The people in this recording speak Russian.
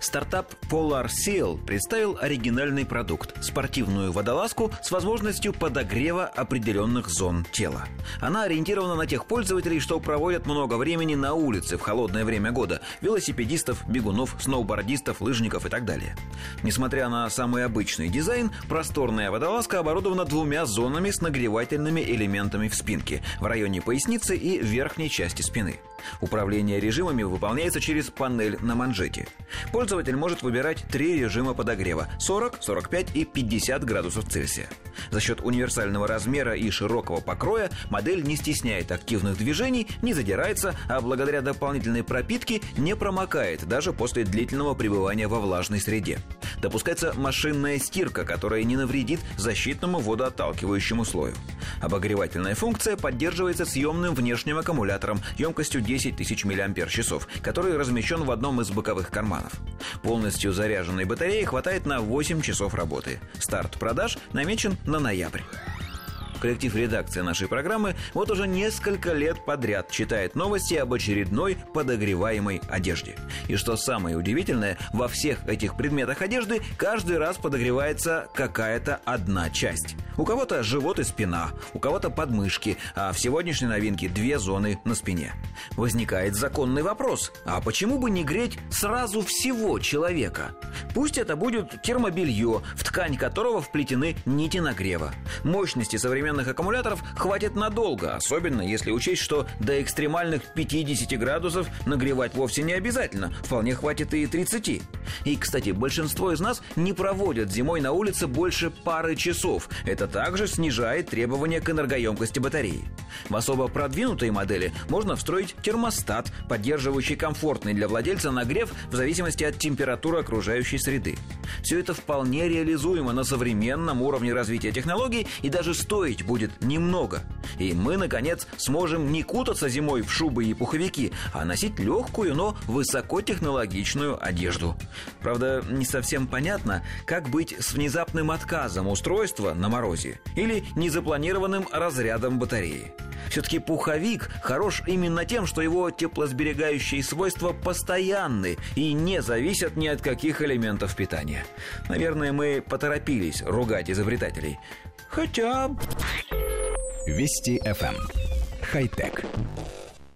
Стартап Polar Seal представил оригинальный продукт – спортивную водолазку с возможностью подогрева определенных зон тела. Она ориентирована на тех пользователей, что проводят много времени на улице в холодное время года – велосипедистов, бегунов, сноубордистов, лыжников и так далее. Несмотря на самый обычный дизайн, просторная водолазка оборудована двумя зонами с нагревательными элементами в спинке – в районе поясницы и верхней части спины. Управление режимами выполняется через панель на манжете. Пользователь может выбирать три режима подогрева – 40, 45 и 50 градусов Цельсия. За счет универсального размера и широкого покроя модель не стесняет активных движений, не задирается, а благодаря дополнительной пропитке не промокает даже после длительного пребывания во влажной среде. Допускается машинная стирка, которая не навредит защитному водоотталкивающему слою. Обогревательная функция поддерживается съемным внешним аккумулятором емкостью 10 тысяч мАч, который размещен в одном из боковых карманов. Полностью заряженной батареи хватает на 8 часов работы. Старт продаж намечен на ноябрь. Коллектив редакции нашей программы вот уже несколько лет подряд читает новости об очередной подогреваемой одежде. И что самое удивительное, во всех этих предметах одежды каждый раз подогревается какая-то одна часть. У кого-то живот и спина, у кого-то подмышки, а в сегодняшней новинке две зоны на спине. Возникает законный вопрос, а почему бы не греть сразу всего человека? Пусть это будет термобелье, в ткань которого вплетены нити нагрева. Мощности современных аккумуляторов хватит надолго, особенно если учесть, что до экстремальных 50 градусов нагревать вовсе не обязательно, вполне хватит и 30. И, кстати, большинство из нас не проводят зимой на улице больше пары часов. Это также снижает требования к энергоемкости батареи. В особо продвинутые модели можно встроить термостат, поддерживающий комфортный для владельца нагрев в зависимости от температуры окружающей среды. Все это вполне реализуемо на современном уровне развития технологий и даже стоить будет немного. И мы, наконец, сможем не кутаться зимой в шубы и пуховики, а носить легкую, но высокотехнологичную одежду. Правда, не совсем понятно, как быть с внезапным отказом устройства на морозе или незапланированным разрядом батареи. Все-таки пуховик хорош именно тем, что его теплосберегающие свойства постоянны и не зависят ни от каких элементов питания. Наверное, мы поторопились ругать изобретателей. Хотя... Вести FM. Эм. Хай-тек.